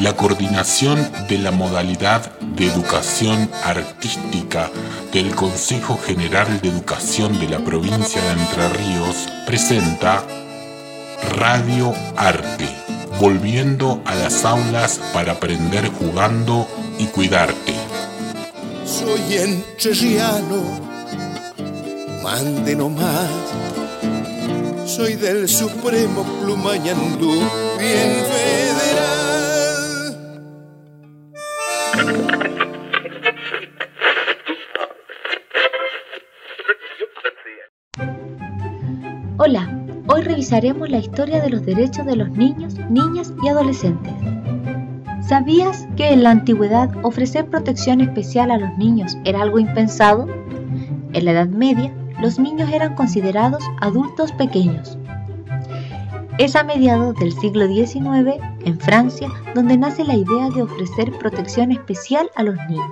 La coordinación de la modalidad de educación artística del Consejo General de Educación de la provincia de Entre Ríos presenta Radio Arte, volviendo a las aulas para aprender jugando y cuidarte. Soy entrerriano, mande nomás. Soy del Supremo Plumañandú, bien federal. Hola, hoy revisaremos la historia de los derechos de los niños, niñas y adolescentes. ¿Sabías que en la antigüedad ofrecer protección especial a los niños era algo impensado? En la Edad Media, los niños eran considerados adultos pequeños. Es a mediados del siglo XIX, en Francia, donde nace la idea de ofrecer protección especial a los niños.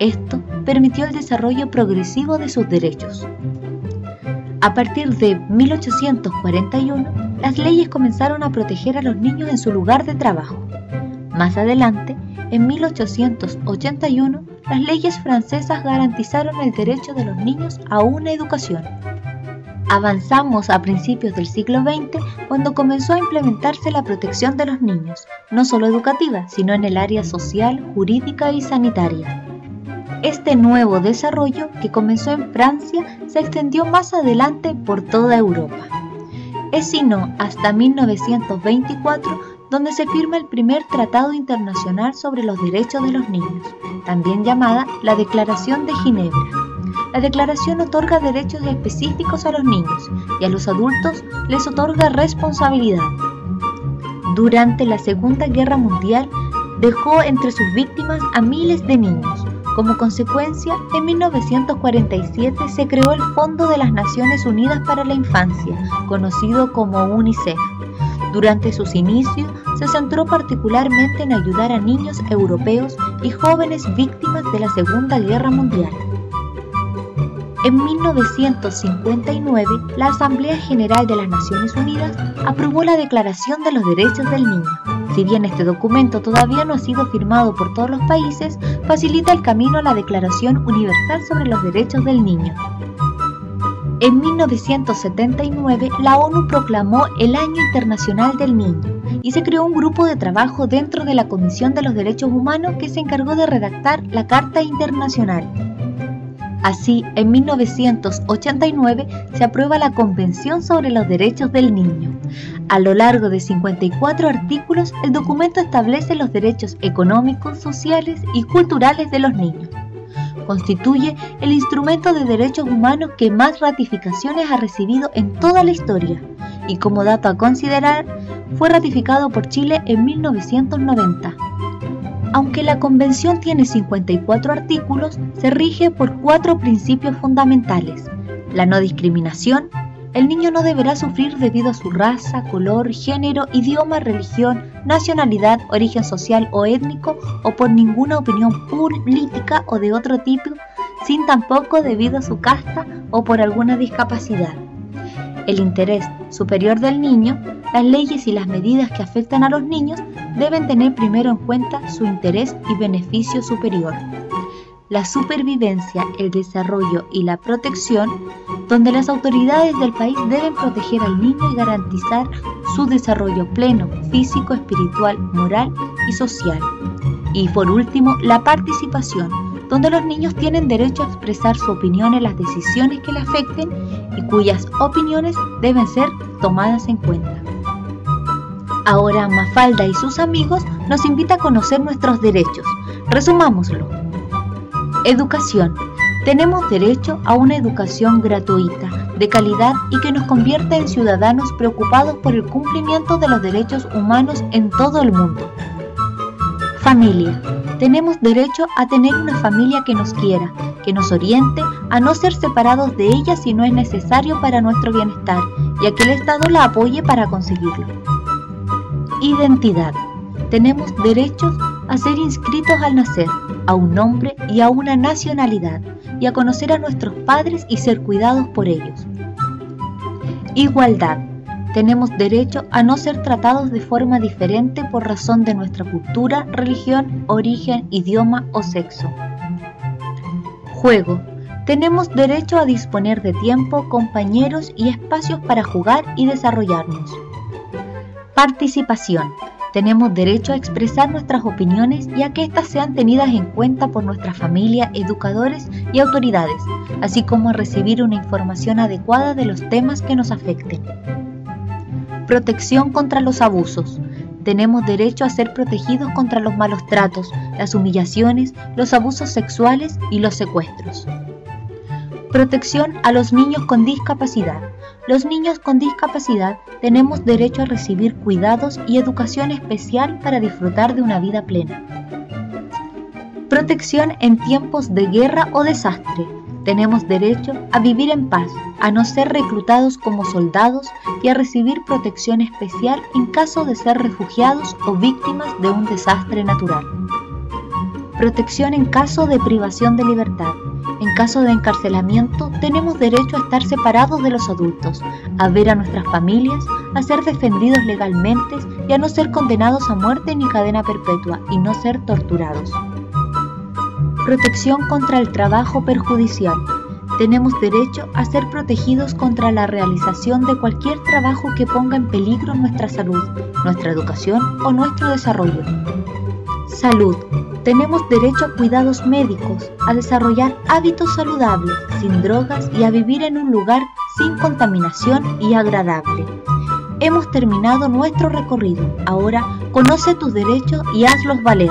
Esto permitió el desarrollo progresivo de sus derechos. A partir de 1841, las leyes comenzaron a proteger a los niños en su lugar de trabajo. Más adelante, en 1881, las leyes francesas garantizaron el derecho de los niños a una educación. Avanzamos a principios del siglo XX cuando comenzó a implementarse la protección de los niños, no solo educativa, sino en el área social, jurídica y sanitaria. Este nuevo desarrollo, que comenzó en Francia, se extendió más adelante por toda Europa. Es sino hasta 1924 donde se firma el primer Tratado Internacional sobre los Derechos de los Niños, también llamada la Declaración de Ginebra. La declaración otorga derechos específicos a los niños y a los adultos les otorga responsabilidad. Durante la Segunda Guerra Mundial dejó entre sus víctimas a miles de niños. Como consecuencia, en 1947 se creó el Fondo de las Naciones Unidas para la Infancia, conocido como UNICEF. Durante sus inicios se centró particularmente en ayudar a niños europeos y jóvenes víctimas de la Segunda Guerra Mundial. En 1959, la Asamblea General de las Naciones Unidas aprobó la Declaración de los Derechos del Niño. Si bien este documento todavía no ha sido firmado por todos los países, facilita el camino a la Declaración Universal sobre los Derechos del Niño. En 1979, la ONU proclamó el Año Internacional del Niño y se creó un grupo de trabajo dentro de la Comisión de los Derechos Humanos que se encargó de redactar la Carta Internacional. Así, en 1989 se aprueba la Convención sobre los Derechos del Niño. A lo largo de 54 artículos, el documento establece los derechos económicos, sociales y culturales de los niños constituye el instrumento de derechos humanos que más ratificaciones ha recibido en toda la historia y como dato a considerar, fue ratificado por Chile en 1990. Aunque la Convención tiene 54 artículos, se rige por cuatro principios fundamentales. La no discriminación, el niño no deberá sufrir debido a su raza, color, género, idioma, religión, nacionalidad, origen social o étnico o por ninguna opinión política o de otro tipo, sin tampoco debido a su casta o por alguna discapacidad. El interés superior del niño, las leyes y las medidas que afectan a los niños deben tener primero en cuenta su interés y beneficio superior la supervivencia, el desarrollo y la protección, donde las autoridades del país deben proteger al niño y garantizar su desarrollo pleno, físico, espiritual, moral y social. Y por último, la participación, donde los niños tienen derecho a expresar su opinión en las decisiones que le afecten y cuyas opiniones deben ser tomadas en cuenta. Ahora Mafalda y sus amigos nos invita a conocer nuestros derechos. Resumámoslo. Educación. Tenemos derecho a una educación gratuita, de calidad y que nos convierta en ciudadanos preocupados por el cumplimiento de los derechos humanos en todo el mundo. Familia. Tenemos derecho a tener una familia que nos quiera, que nos oriente a no ser separados de ella si no es necesario para nuestro bienestar y a que el Estado la apoye para conseguirlo. Identidad. Tenemos derechos a ser inscritos al nacer, a un nombre y a una nacionalidad, y a conocer a nuestros padres y ser cuidados por ellos. Igualdad. Tenemos derecho a no ser tratados de forma diferente por razón de nuestra cultura, religión, origen, idioma o sexo. Juego. Tenemos derecho a disponer de tiempo, compañeros y espacios para jugar y desarrollarnos. Participación. Tenemos derecho a expresar nuestras opiniones y a que éstas sean tenidas en cuenta por nuestra familia, educadores y autoridades, así como a recibir una información adecuada de los temas que nos afecten. Protección contra los abusos. Tenemos derecho a ser protegidos contra los malos tratos, las humillaciones, los abusos sexuales y los secuestros. Protección a los niños con discapacidad. Los niños con discapacidad tenemos derecho a recibir cuidados y educación especial para disfrutar de una vida plena. Protección en tiempos de guerra o desastre. Tenemos derecho a vivir en paz, a no ser reclutados como soldados y a recibir protección especial en caso de ser refugiados o víctimas de un desastre natural. Protección en caso de privación de libertad. En caso de encarcelamiento, tenemos derecho a estar separados de los adultos, a ver a nuestras familias, a ser defendidos legalmente y a no ser condenados a muerte ni cadena perpetua y no ser torturados. Protección contra el trabajo perjudicial. Tenemos derecho a ser protegidos contra la realización de cualquier trabajo que ponga en peligro nuestra salud, nuestra educación o nuestro desarrollo. Salud tenemos derecho a cuidados médicos, a desarrollar hábitos saludables, sin drogas y a vivir en un lugar sin contaminación y agradable. Hemos terminado nuestro recorrido. Ahora conoce tus derechos y hazlos valer.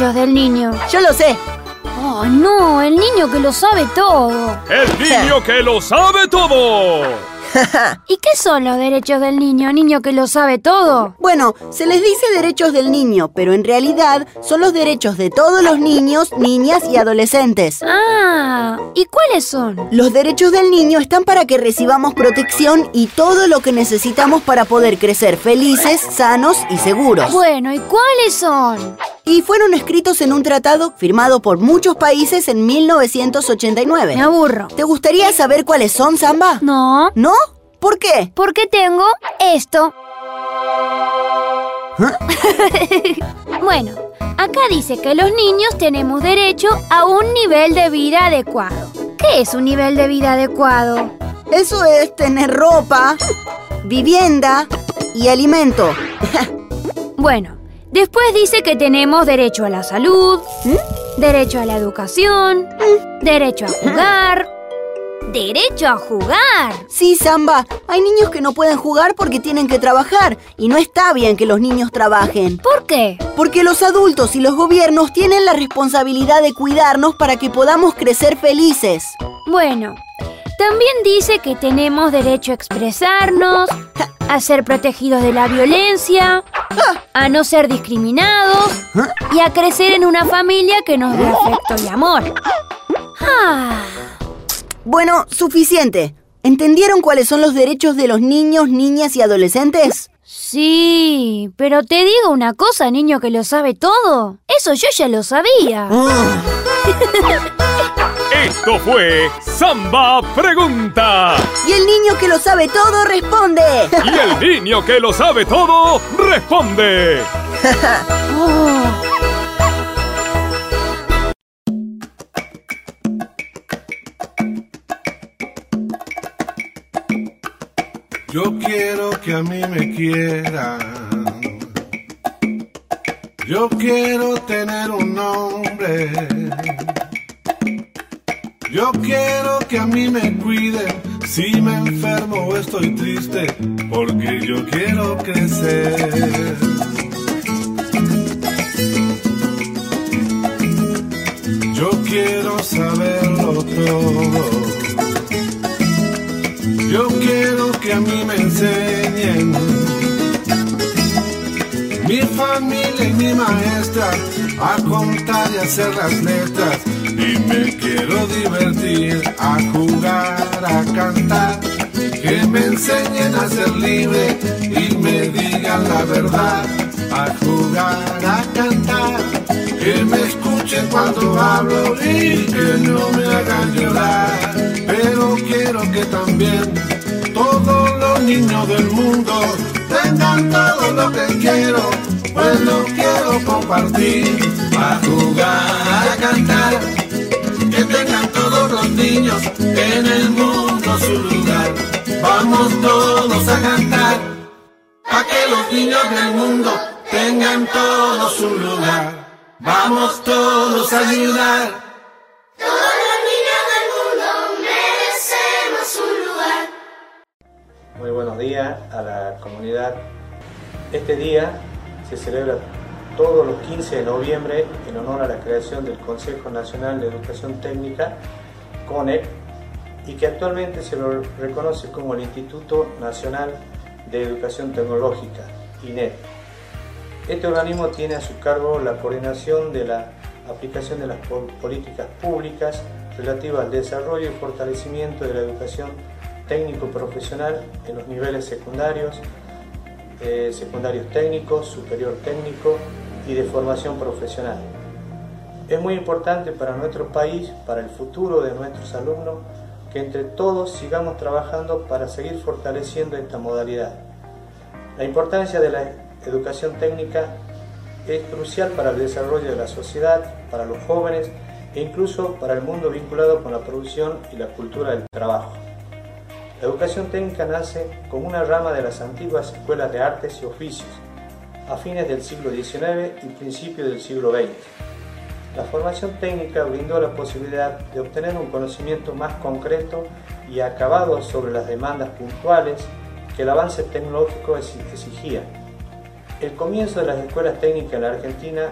Del niño? Yo lo sé. Oh, no, el niño que lo sabe todo. ¡El niño que lo sabe todo! ¿Y qué son los derechos del niño, niño que lo sabe todo? Bueno, se les dice derechos del niño, pero en realidad son los derechos de todos los niños, niñas y adolescentes. Ah, ¿y cuáles son? Los derechos del niño están para que recibamos protección y todo lo que necesitamos para poder crecer felices, sanos y seguros. Bueno, ¿y cuáles son? Y fueron escritos en un tratado firmado por muchos países en 1989. Me aburro. ¿Te gustaría saber cuáles son, Samba? No. ¿No? ¿Por qué? Porque tengo esto. bueno, acá dice que los niños tenemos derecho a un nivel de vida adecuado. ¿Qué es un nivel de vida adecuado? Eso es tener ropa, vivienda y alimento. bueno, después dice que tenemos derecho a la salud, ¿Mm? derecho a la educación, ¿Mm? derecho a jugar, derecho a jugar. Sí, Samba. Hay niños que no pueden jugar porque tienen que trabajar. Y no está bien que los niños trabajen. ¿Por qué? Porque los adultos y los gobiernos tienen la responsabilidad de cuidarnos para que podamos crecer felices. Bueno, también dice que tenemos derecho a expresarnos, a ser protegidos de la violencia, a no ser discriminados y a crecer en una familia que nos dé afecto y amor. Ah. Bueno, suficiente. ¿Entendieron cuáles son los derechos de los niños, niñas y adolescentes? Sí, pero te digo una cosa, niño que lo sabe todo. Eso yo ya lo sabía. Ah. Esto fue Samba Pregunta. Y el niño que lo sabe todo responde. Y el niño que lo sabe todo responde. oh. Yo quiero que a mí me quieran. Yo quiero tener un nombre. Yo quiero que a mí me cuiden si me enfermo o estoy triste, porque yo quiero crecer. Yo quiero saberlo todo. Yo quiero que a mí me enseñen. Mi familia y mi maestra a contar y hacer las letras. Y me quiero divertir, a jugar, a cantar. Que me enseñen a ser libre y me digan la verdad. A jugar, a cantar. Que me escuchen cuando hablo y que no me hagan llorar. Pero quiero que también todos los niños del mundo tengan todo lo que quiero, pues lo quiero compartir, a jugar, a cantar, que tengan todos los niños en el mundo su lugar. Vamos todos a cantar, a que los niños del mundo tengan todo su lugar. Vamos todos a ayudar Muy buenos días a la comunidad. Este día se celebra todos los 15 de noviembre en honor a la creación del Consejo Nacional de Educación Técnica, CONEC, y que actualmente se lo reconoce como el Instituto Nacional de Educación Tecnológica, INET. Este organismo tiene a su cargo la coordinación de la aplicación de las políticas públicas relativas al desarrollo y fortalecimiento de la educación técnico profesional en los niveles secundarios, eh, secundarios técnicos, superior técnico y de formación profesional. Es muy importante para nuestro país, para el futuro de nuestros alumnos, que entre todos sigamos trabajando para seguir fortaleciendo esta modalidad. La importancia de la educación técnica es crucial para el desarrollo de la sociedad, para los jóvenes e incluso para el mundo vinculado con la producción y la cultura del trabajo. La educación técnica nace como una rama de las antiguas escuelas de artes y oficios, a fines del siglo XIX y principios del siglo XX. La formación técnica brindó la posibilidad de obtener un conocimiento más concreto y acabado sobre las demandas puntuales que el avance tecnológico exigía. El comienzo de las escuelas técnicas en la Argentina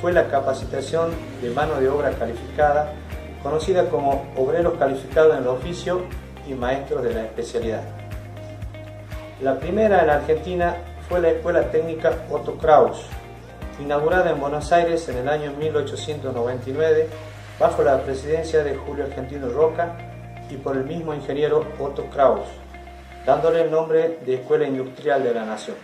fue la capacitación de mano de obra calificada, conocida como obreros calificados en el oficio y maestros de la especialidad. La primera en Argentina fue la Escuela Técnica Otto Kraus, inaugurada en Buenos Aires en el año 1899 bajo la presidencia de Julio Argentino Roca y por el mismo ingeniero Otto Kraus, dándole el nombre de Escuela Industrial de la Nación.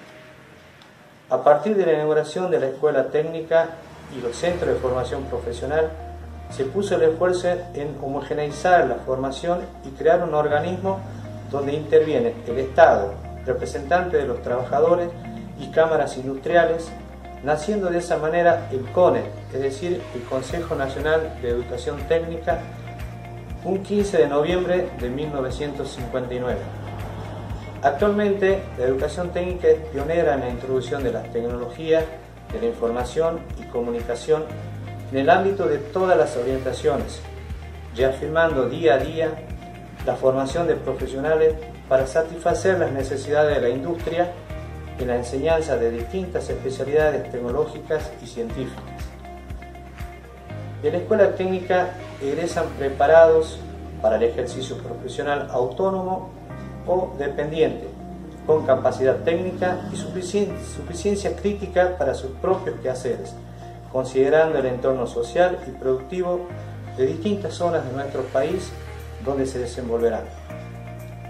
A partir de la inauguración de la Escuela Técnica y los centros de formación profesional, se puso el esfuerzo en homogeneizar la formación y crear un organismo donde interviene el Estado, representante de los trabajadores y cámaras industriales, naciendo de esa manera el CONE, es decir, el Consejo Nacional de Educación Técnica, un 15 de noviembre de 1959. Actualmente, la educación técnica es pionera en la introducción de las tecnologías, de la información y comunicación en el ámbito de todas las orientaciones, ya afirmando día a día la formación de profesionales para satisfacer las necesidades de la industria en la enseñanza de distintas especialidades tecnológicas y científicas. De la escuela técnica egresan preparados para el ejercicio profesional autónomo o dependiente, con capacidad técnica y suficiencia crítica para sus propios quehaceres, considerando el entorno social y productivo de distintas zonas de nuestro país donde se desenvolverán.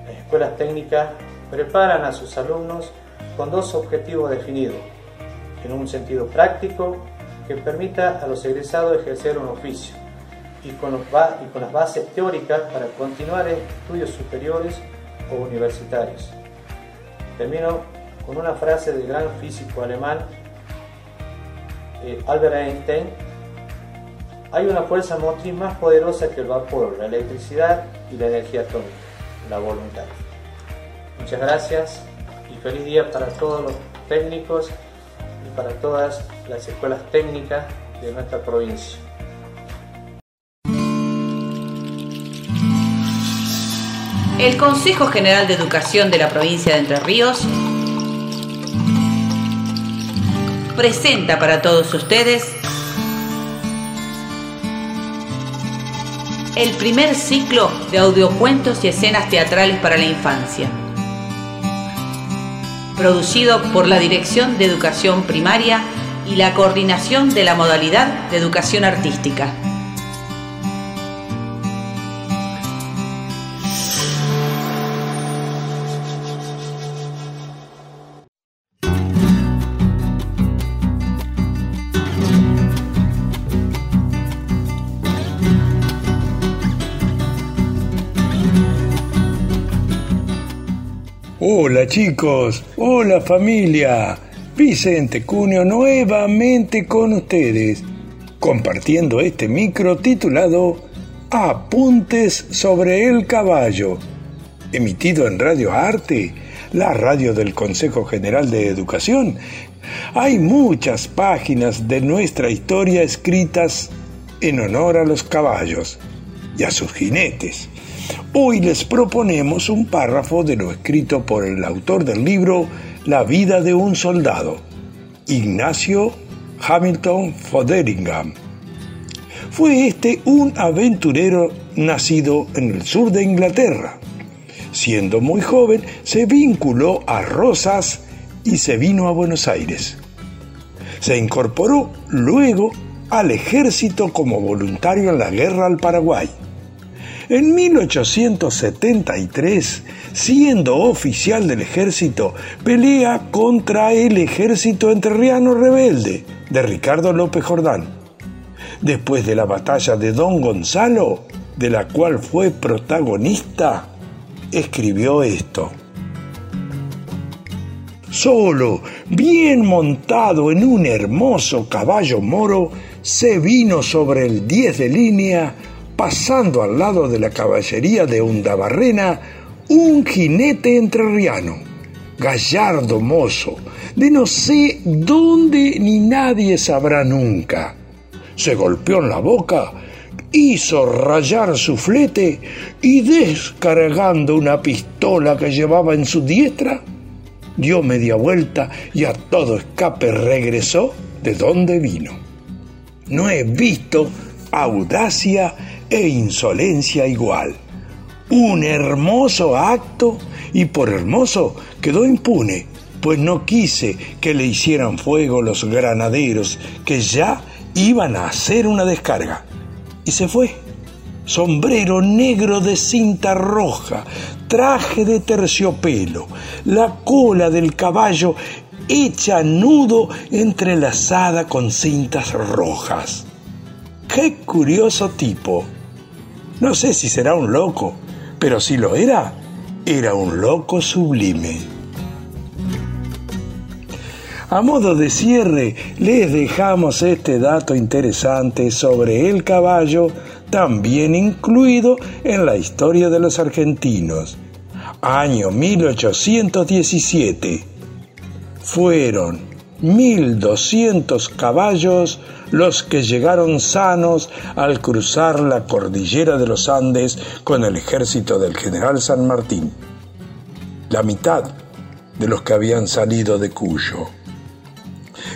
Las escuelas técnicas preparan a sus alumnos con dos objetivos definidos, en un sentido práctico que permita a los egresados ejercer un oficio y con, las bases teóricas para continuar estudios superiores o universitarios. Termino con una frase del gran físico alemán eh, Albert Einstein. Hay una fuerza motriz más poderosa que el vapor, la electricidad y la energía atómica, la voluntad. Muchas gracias y feliz día para todos los técnicos y para todas las escuelas técnicas de nuestra provincia. El Consejo General de Educación de la provincia de Entre Ríos presenta para todos ustedes el primer ciclo de audiocuentos y escenas teatrales para la infancia, producido por la Dirección de Educación Primaria y la Coordinación de la Modalidad de Educación Artística. Chicos, hola familia. Vicente Cunio nuevamente con ustedes, compartiendo este micro titulado Apuntes sobre el caballo, emitido en Radio Arte, la radio del Consejo General de Educación. Hay muchas páginas de nuestra historia escritas en honor a los caballos y a sus jinetes Hoy les proponemos un párrafo de lo escrito por el autor del libro La vida de un soldado, Ignacio Hamilton Foderingham. Fue este un aventurero nacido en el sur de Inglaterra. Siendo muy joven, se vinculó a Rosas y se vino a Buenos Aires. Se incorporó luego al ejército como voluntario en la guerra al Paraguay en 1873, siendo oficial del ejército, pelea contra el ejército entrerriano rebelde de Ricardo López Jordán. Después de la batalla de Don Gonzalo, de la cual fue protagonista, escribió esto. Solo, bien montado en un hermoso caballo moro, se vino sobre el 10 de línea pasando al lado de la caballería de Undabarrena un jinete entrerriano, gallardo mozo, de no sé dónde ni nadie sabrá nunca. Se golpeó en la boca, hizo rayar su flete y descargando una pistola que llevaba en su diestra, dio media vuelta y a todo escape regresó de donde vino. No he visto audacia e insolencia igual. Un hermoso acto y por hermoso quedó impune, pues no quise que le hicieran fuego los granaderos que ya iban a hacer una descarga. Y se fue. Sombrero negro de cinta roja, traje de terciopelo, la cola del caballo hecha nudo entrelazada con cintas rojas. ¡Qué curioso tipo! No sé si será un loco, pero si lo era, era un loco sublime. A modo de cierre, les dejamos este dato interesante sobre el caballo, también incluido en la historia de los argentinos. Año 1817. Fueron 1.200 caballos los que llegaron sanos al cruzar la cordillera de los Andes con el ejército del general San Martín. La mitad de los que habían salido de Cuyo.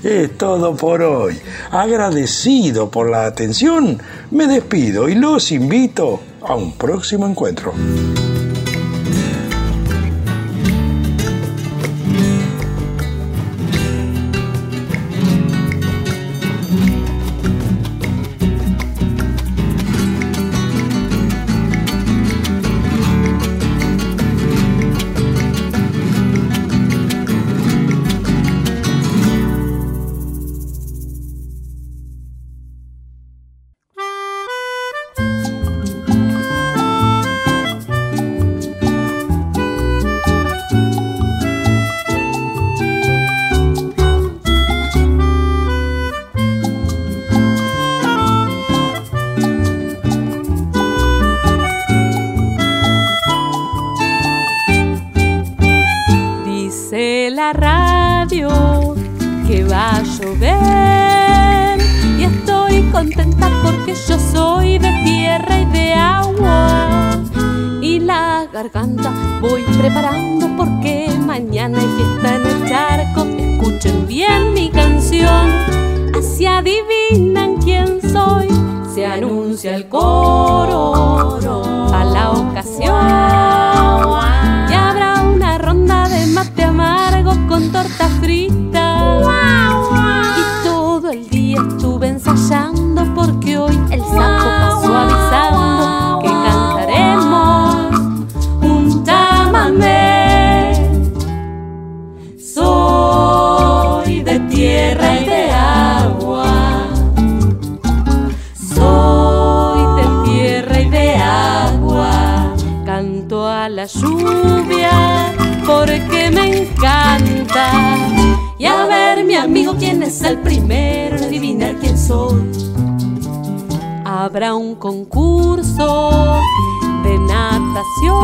Es todo por hoy. Agradecido por la atención, me despido y los invito a un próximo encuentro. garganta. Voy preparando la lluvia porque me encanta. Y a ver, mi amigo, ¿quién es el primero en adivinar quién soy? Habrá un concurso de natación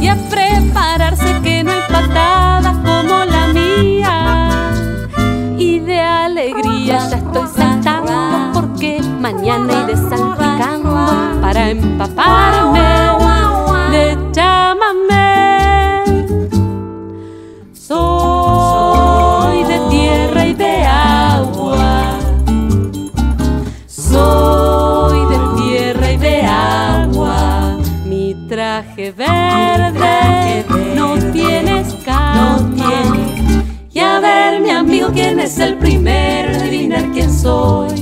y a prepararse que no hay patadas como la mía. Y de alegría ya estoy saltando porque mañana iré salpicando para empaparme de chamamé. Soy de tierra y de agua. Soy de tierra y de agua. Mi traje verde, no tiene escama. Y a ver, mi amigo, ¿quién es el primer? Adivinar quién soy.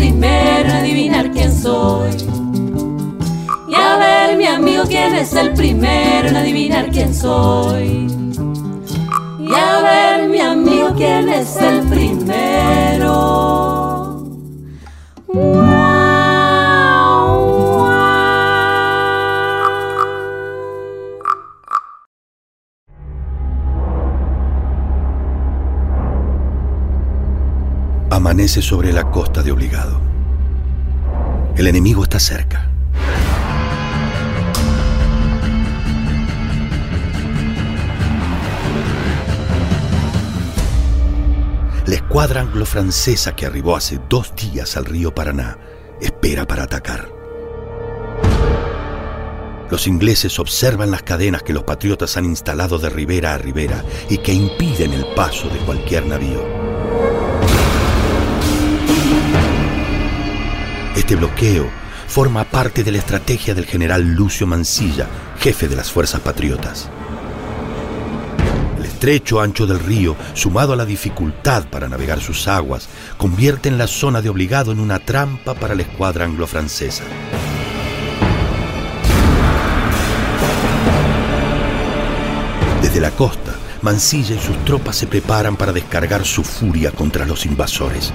Y a ver, mi amigo, quién es el primero en adivinar quién soy. Y a ver, mi amigo, quién es el primero. Amanece sobre la costa de Obligado. El enemigo está cerca. La escuadra anglo-francesa que arribó hace dos días al río Paraná espera para atacar. Los ingleses observan las cadenas que los patriotas han instalado de ribera a ribera y que impiden el paso de cualquier navío. Este bloqueo forma parte de la estrategia del general Lucio Mansilla, jefe de las fuerzas patriotas. El estrecho ancho del río, sumado a la dificultad para navegar sus aguas, convierte en la zona de obligado en una trampa para la escuadra anglo-francesa. Desde la costa, Mansilla y sus tropas se preparan para descargar su furia contra los invasores.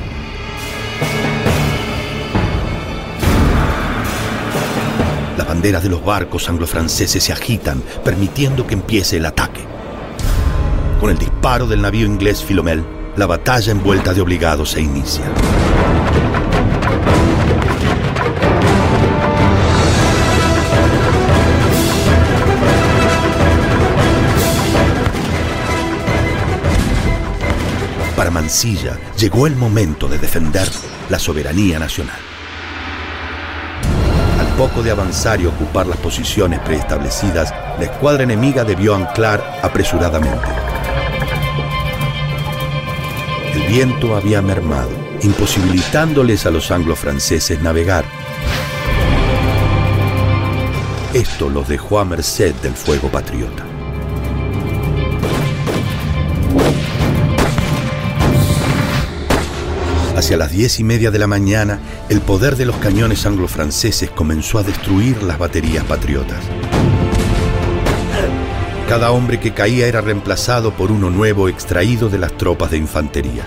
Banderas de los barcos anglo-franceses se agitan, permitiendo que empiece el ataque. Con el disparo del navío inglés Philomel, la batalla envuelta de obligados se inicia. Para Mansilla llegó el momento de defender la soberanía nacional. Poco de avanzar y ocupar las posiciones preestablecidas, la escuadra enemiga debió anclar apresuradamente. El viento había mermado, imposibilitándoles a los anglo-franceses navegar. Esto los dejó a merced del fuego patriota. Hacia las diez y media de la mañana, el poder de los cañones anglo-franceses comenzó a destruir las baterías patriotas. Cada hombre que caía era reemplazado por uno nuevo extraído de las tropas de infantería.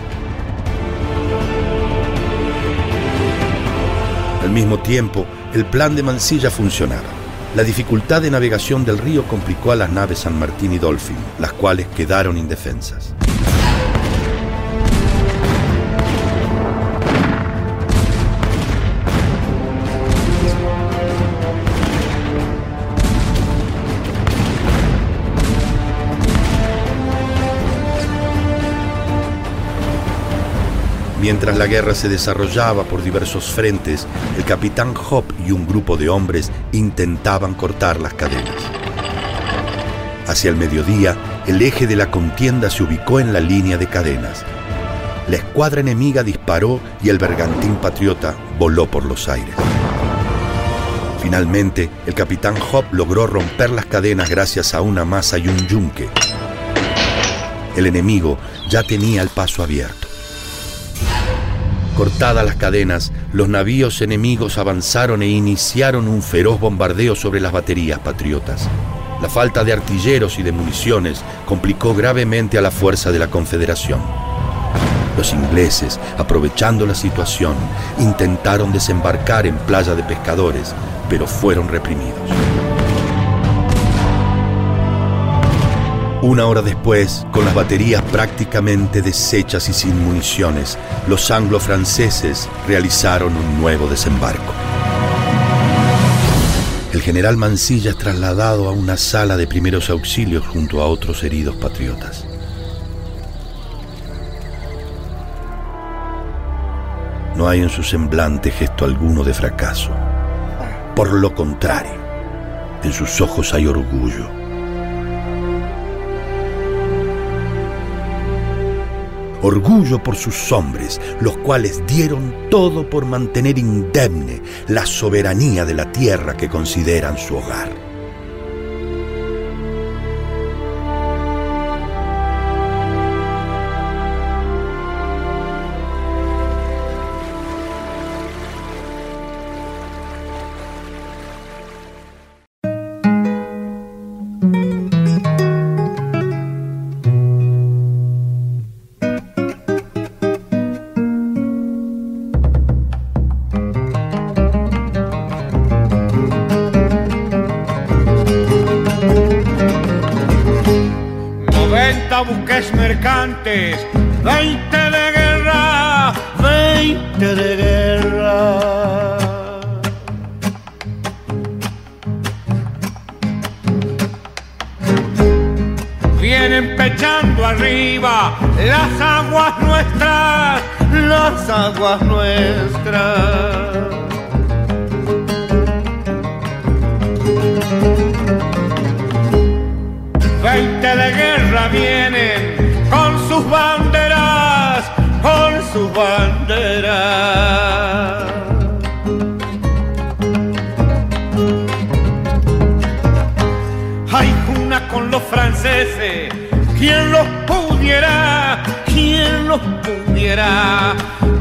Al mismo tiempo, el plan de Mansilla funcionaba. La dificultad de navegación del río complicó a las naves San Martín y Dolphin, las cuales quedaron indefensas. Mientras la guerra se desarrollaba por diversos frentes, el capitán Hop y un grupo de hombres intentaban cortar las cadenas. Hacia el mediodía, el eje de la contienda se ubicó en la línea de cadenas. La escuadra enemiga disparó y el bergantín patriota voló por los aires. Finalmente, el capitán Hop logró romper las cadenas gracias a una masa y un yunque. El enemigo ya tenía el paso abierto. Cortadas las cadenas, los navíos enemigos avanzaron e iniciaron un feroz bombardeo sobre las baterías patriotas. La falta de artilleros y de municiones complicó gravemente a la fuerza de la Confederación. Los ingleses, aprovechando la situación, intentaron desembarcar en Playa de Pescadores, pero fueron reprimidos. Una hora después, con las baterías prácticamente deshechas y sin municiones, los anglo-franceses realizaron un nuevo desembarco. El general Mansilla es trasladado a una sala de primeros auxilios junto a otros heridos patriotas. No hay en su semblante gesto alguno de fracaso. Por lo contrario, en sus ojos hay orgullo. Orgullo por sus hombres, los cuales dieron todo por mantener indemne la soberanía de la tierra que consideran su hogar.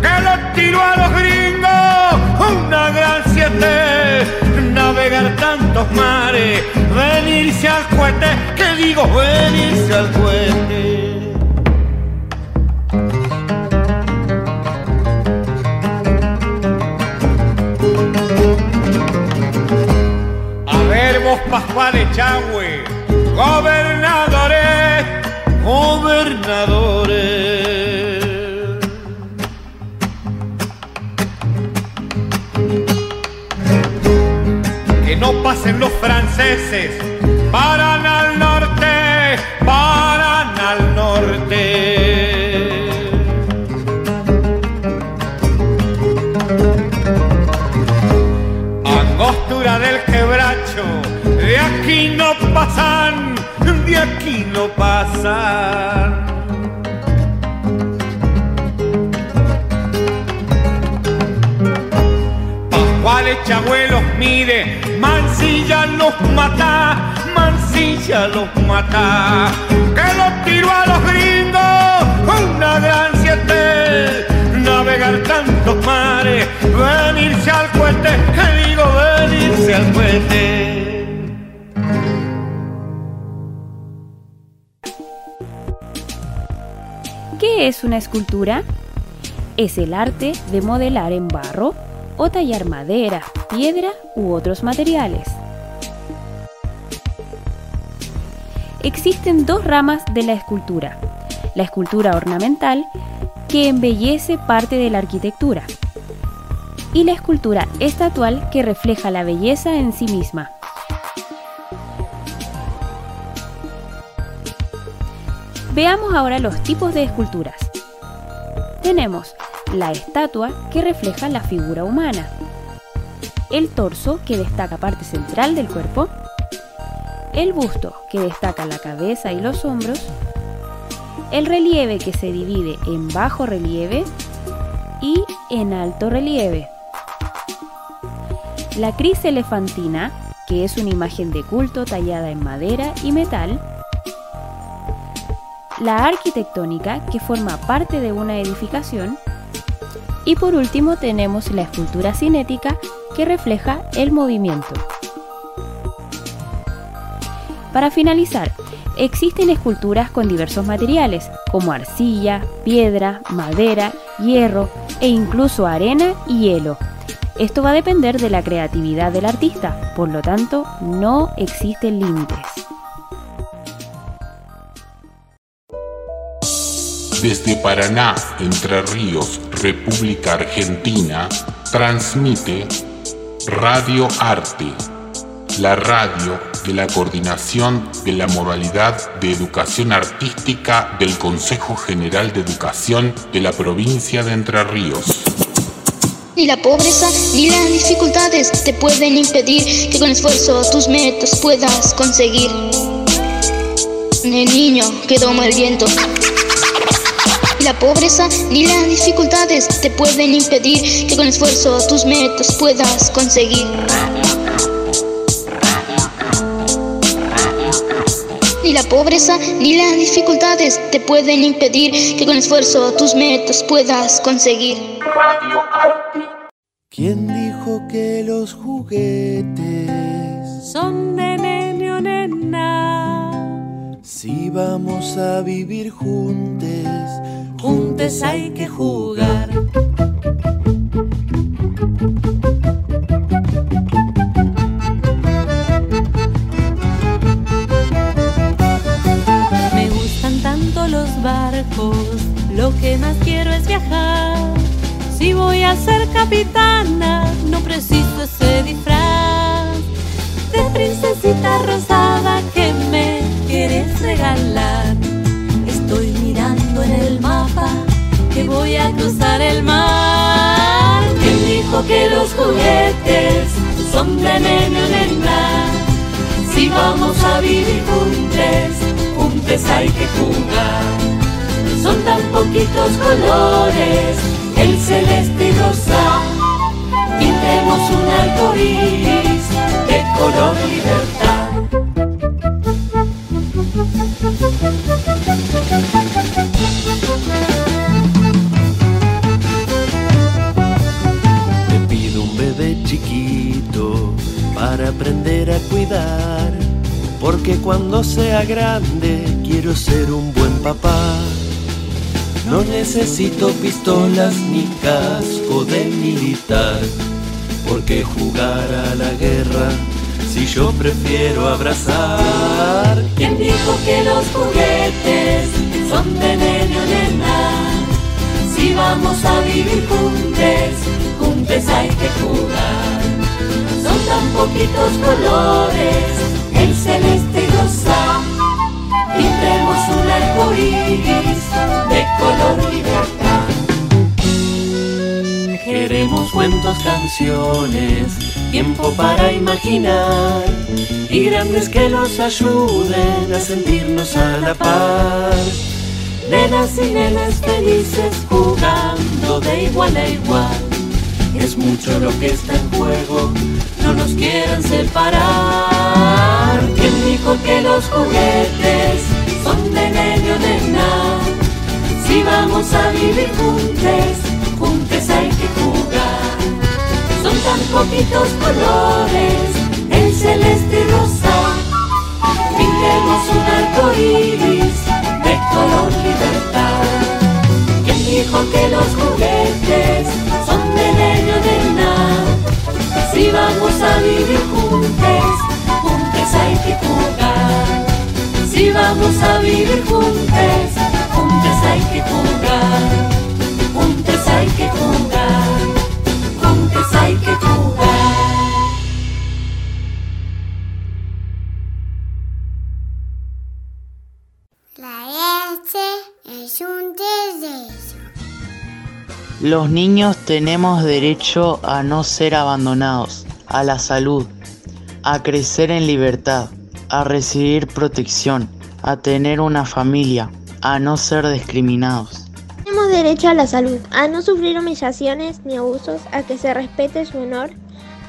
Que los tiró a los gringos, una gran siete, navegar tantos mares, venirse al cohete, que digo venirse al cohete. A ver vos Pascual Echagüe, gobernadores, gobernadores. Que no pasen los franceses, paran al norte, paran al norte. Angostura del quebracho, de aquí no pasan, de aquí no pasan. Pascual Echagüe mide, los mata, Mansilla los mata. Que los tiró a los gringos, una gran siete, navegar tantos mares, venirse al cohete, que digo venirse al cohete. ¿Qué es una escultura? Es el arte de modelar en barro o tallar madera, piedra u otros materiales. Existen dos ramas de la escultura. La escultura ornamental, que embellece parte de la arquitectura, y la escultura estatual, que refleja la belleza en sí misma. Veamos ahora los tipos de esculturas. Tenemos la estatua que refleja la figura humana, el torso que destaca parte central del cuerpo, el busto que destaca la cabeza y los hombros, el relieve que se divide en bajo relieve y en alto relieve. La cris elefantina, que es una imagen de culto tallada en madera y metal, la arquitectónica, que forma parte de una edificación, y por último tenemos la escultura cinética, que refleja el movimiento. Para finalizar, existen esculturas con diversos materiales, como arcilla, piedra, madera, hierro e incluso arena y hielo. Esto va a depender de la creatividad del artista, por lo tanto, no existen límites. Desde Paraná, Entre Ríos, República Argentina, transmite Radio Arte, la radio de la coordinación de la modalidad de educación artística del Consejo General de Educación de la provincia de Entre Ríos. Ni la pobreza ni las dificultades te pueden impedir que con esfuerzo tus metas puedas conseguir. El niño que doma el viento. Ni la pobreza ni las dificultades te pueden impedir que con esfuerzo tus metas puedas conseguir. Ni la pobreza ni las dificultades te pueden impedir que con esfuerzo tus metas puedas conseguir. ¿Quién dijo que los juguetes Son de nene o nena. si vamos a vivir juntos? Juntes hay que jugar. Ser capitana, no preciso ese disfraz de princesita rosada que me quieres regalar. Estoy mirando en el mapa que voy a cruzar el mar. ¿Quién dijo que los juguetes son de nene o nena? Si vamos a vivir juntos, juntos hay que jugar. Son tan poquitos colores, el celeste y rosa. Pintemos un arco iris de color libertad. Te pido un bebé chiquito para aprender a cuidar, porque cuando sea grande quiero ser un buen papá. No necesito pistolas ni casco de militar, porque jugar a la guerra si yo prefiero abrazar. ¿Quién dijo que los juguetes son de nene o nena? Si vamos a vivir juntos, juntos hay que jugar. Son tan poquitos colores, el celeste y rosa. Pintemos un arco iris de color libertad. Queremos cuentos, canciones, tiempo para imaginar y grandes que nos ayuden a sentirnos a la par. Nenas y nenes felices jugando de igual a igual. Es mucho lo que está en juego, no nos quieran separar. ¿Quién dijo que los juguetes son de nene o nena? Si vamos a vivir juntos, juntos hay que jugar. Son tan poquitos colores, el celeste y rosa. Pintemos un arco iris de color libertad. ¿Quién dijo que los juguetes son de nene o nena? Si vamos a vivir juntos, juntos hay que jugar. Si vamos a vivir juntos, juntos hay que jugar. Juntos hay que jugar. Juntos hay que jugar. La S es un derecho. Los niños tenemos derecho a no ser abandonados, a la salud, a crecer en libertad, a recibir protección, a tener una familia, a no ser discriminados. Tenemos derecho a la salud, a no sufrir humillaciones ni abusos, a que se respete su honor,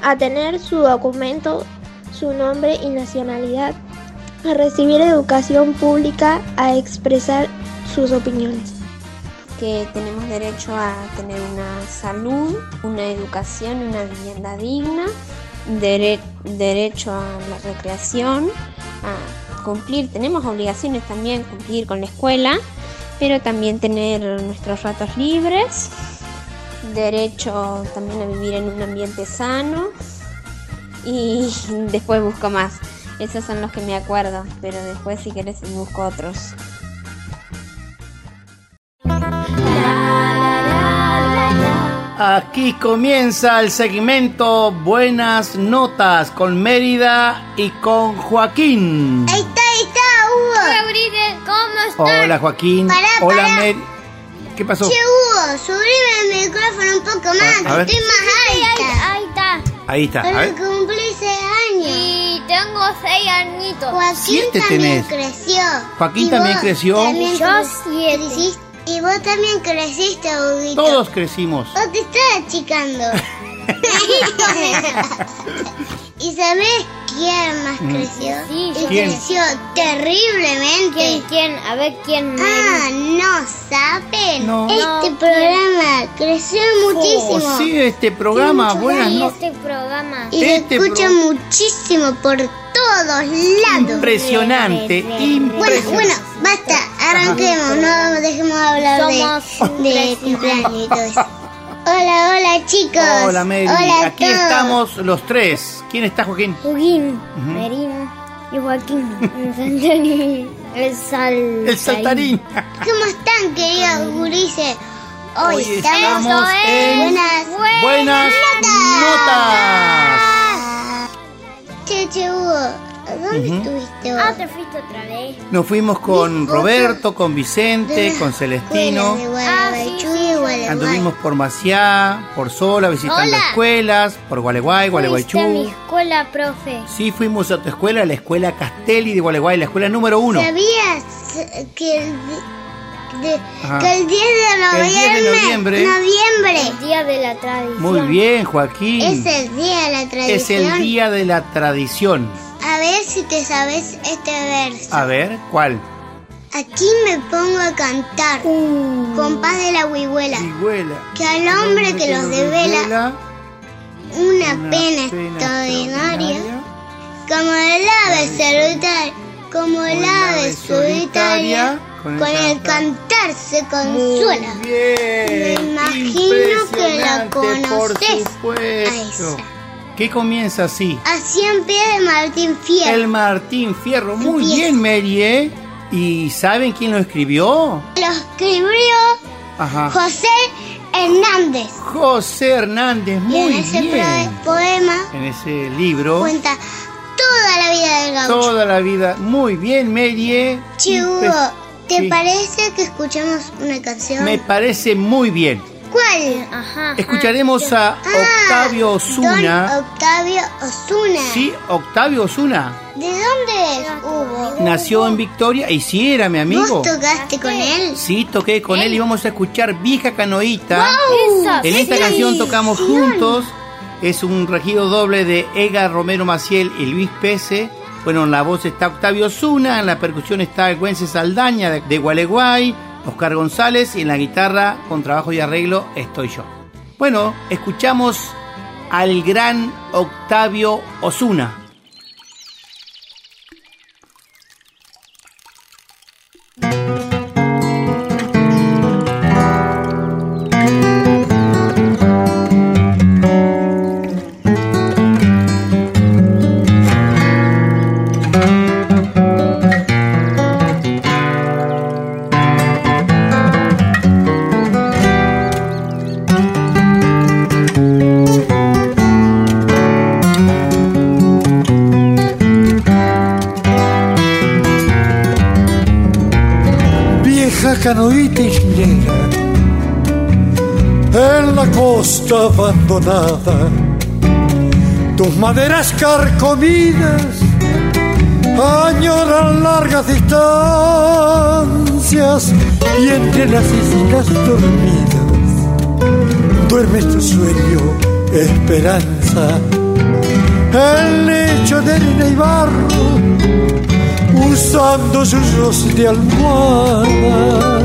a tener su documento, su nombre y nacionalidad, a recibir educación pública, a expresar sus opiniones. que tenemos derecho a tener una salud, una educación una vivienda digna, dere- derecho a la recreación, a cumplir, tenemos obligaciones también, cumplir con la escuela, pero también tener nuestros ratos libres, derecho también a vivir en un ambiente sano y después busco más. Esos son los que me acuerdo, pero después si querés busco otros. Aquí comienza el segmento Buenas Notas con Mérida y con Joaquín. Ahí está, ahí está, Hugo. ¿cómo estás? Hola Joaquín. Pará, Hola pará. Mérida. ¿Qué pasó? Che, Hugo, subime el micrófono un poco más. A. Estoy más alta. Ahí está. Ahí está. A Solo ver. cumplí seis años. Y tengo seis añitos. Joaquín Siete también tenés. creció. Joaquín Y también creció. también Yo cre- creciste. Y vos también creciste, Huguito. Todos crecimos. Vos te estás achicando. ¿Y sabés quién más Mm. creció? Sí, y. ¿Quién? creció terriblemente. ¿Quién? ¿Quién? A ver, ¿quién? Ah, no saben. No. Este No, programa creció muchísimo. Oh, sí, este programa, buenas Y notas. este programa. Y se Este escucha pro- muchísimo por todos lados. Impresionante, Bueno, impresionante. bueno, basta, arranquemos, no dejemos de hablar Somos de, de cumpleaños y todo eso. Hola, hola chicos. Hola Mary. Hola Aquí todos. estamos los tres. ¿Quién está Joaquín? Joaquín, Ujú. Merino y Joaquín. El saltarín. El saltarín. ¿Cómo están, queridos gurises? Hoy, Hoy estamos estamos en buenas, Buenas notas. Che, che, Hugo, ¿dónde Ujú. estuviste Ah, vos? te fuiste otra vez. Nos fuimos con Roberto, con Vicente, con Celestino. Gualeguaychú y Gualeguay. Anduvimos por Maciá, por Sola, visitando Hola. escuelas, por Gualeguay, Fuiste a mi Gualeguaychú. escuela, profe. Sí, fuimos a tu escuela, la escuela Castelli de Gualeguay, la escuela número uno. ¿Sabías que de- que el 10 de El 10 de noviembre, noviembre. noviembre El día de la tradición. Muy bien, Joaquín. es el día de la tradición? Es el día de la tradición. A ver si te sabes este verso. A ver, ¿cuál? Aquí me pongo a cantar, Uh. compás de la huihuela, que al hombre que los devela una, una pena, pena extraordinaria, extraordinaria. como el ave solitaria, como el ave solitaria, con con el el cantar se consuela. Muy bien. Me imagino que la por conoces. ¿Qué comienza así? Así en pie de Martín Fierro. El Martín Fierro. Muy Empieza. bien, Mary. ¿eh? ¿Y saben quién lo escribió? Lo escribió Ajá. José Hernández. José Hernández. En Muy ese bien. pro- poema En ese libro. cuenta toda la vida del gaucho. Toda la vida. Muy bien, Mary. ¿eh? ¿Te Sí. parece que escuchemos una canción? Me parece muy bien. ¿Cuál? Ajá. Escucharemos a Octavio Osuna. Don Octavio Osuna. Sí, Octavio Osuna. ¿De dónde es Hugo? Nació en Victoria y sí era mi amigo. ¿Vos tocaste con él? Sí, toqué con él y vamos a escuchar Vieja Canoita. ¡Wow! Esa, En esta sí. canción tocamos juntos. Es un regido doble de Ega Romero Maciel y Luis Pese. Bueno, en la voz está Octavio Zuna, en la percusión está el Güense Saldaña de Gualeguay, Oscar González y en la guitarra con trabajo y arreglo estoy yo. Bueno, escuchamos al gran Octavio Osuna. Tus maderas carcomidas añoran largas distancias y entre las islas dormidas duerme tu sueño, esperanza, el lecho de arena usando yuyos de almohada.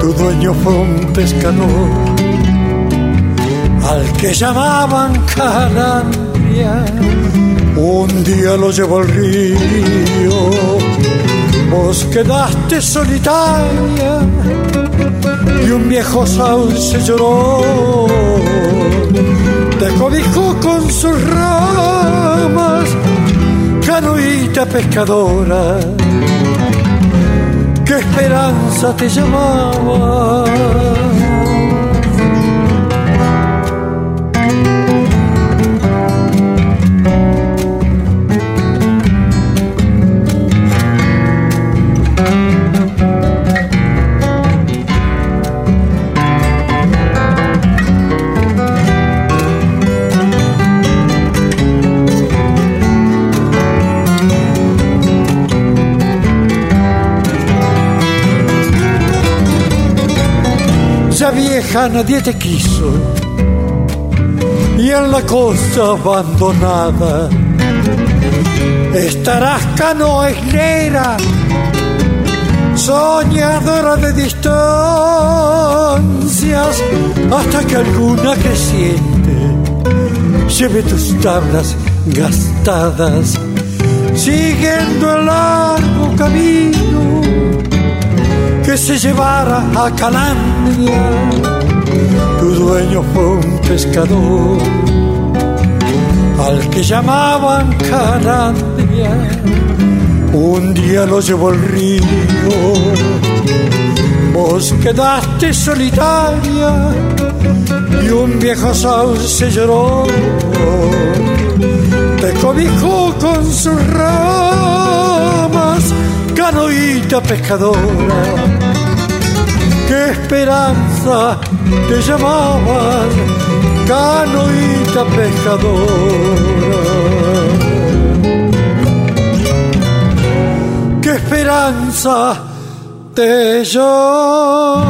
Tu dueño fue un pescador al que llamaban Calandria. Un día lo llevó al río, vos quedaste solitaria y un viejo sauce lloró. Te cobijó con sus ramas canoita pescadora, qué esperanza te llamaba. Nadie te quiso y en la costa abandonada estarás canoa islera, soñadora de distancias, hasta que alguna creciente lleve tus tablas gastadas, siguiendo el largo camino que se llevara a Calandria. Tu dueño fue un pescador al que llamaban Calandria un día lo llevó el río. Vos quedaste solitaria y un viejo sauce lloró. Te cobijó con sus ramas, canoita pescadora. Qué esperanza te llamaban, canoita pescadora. qué esperanza te Ah,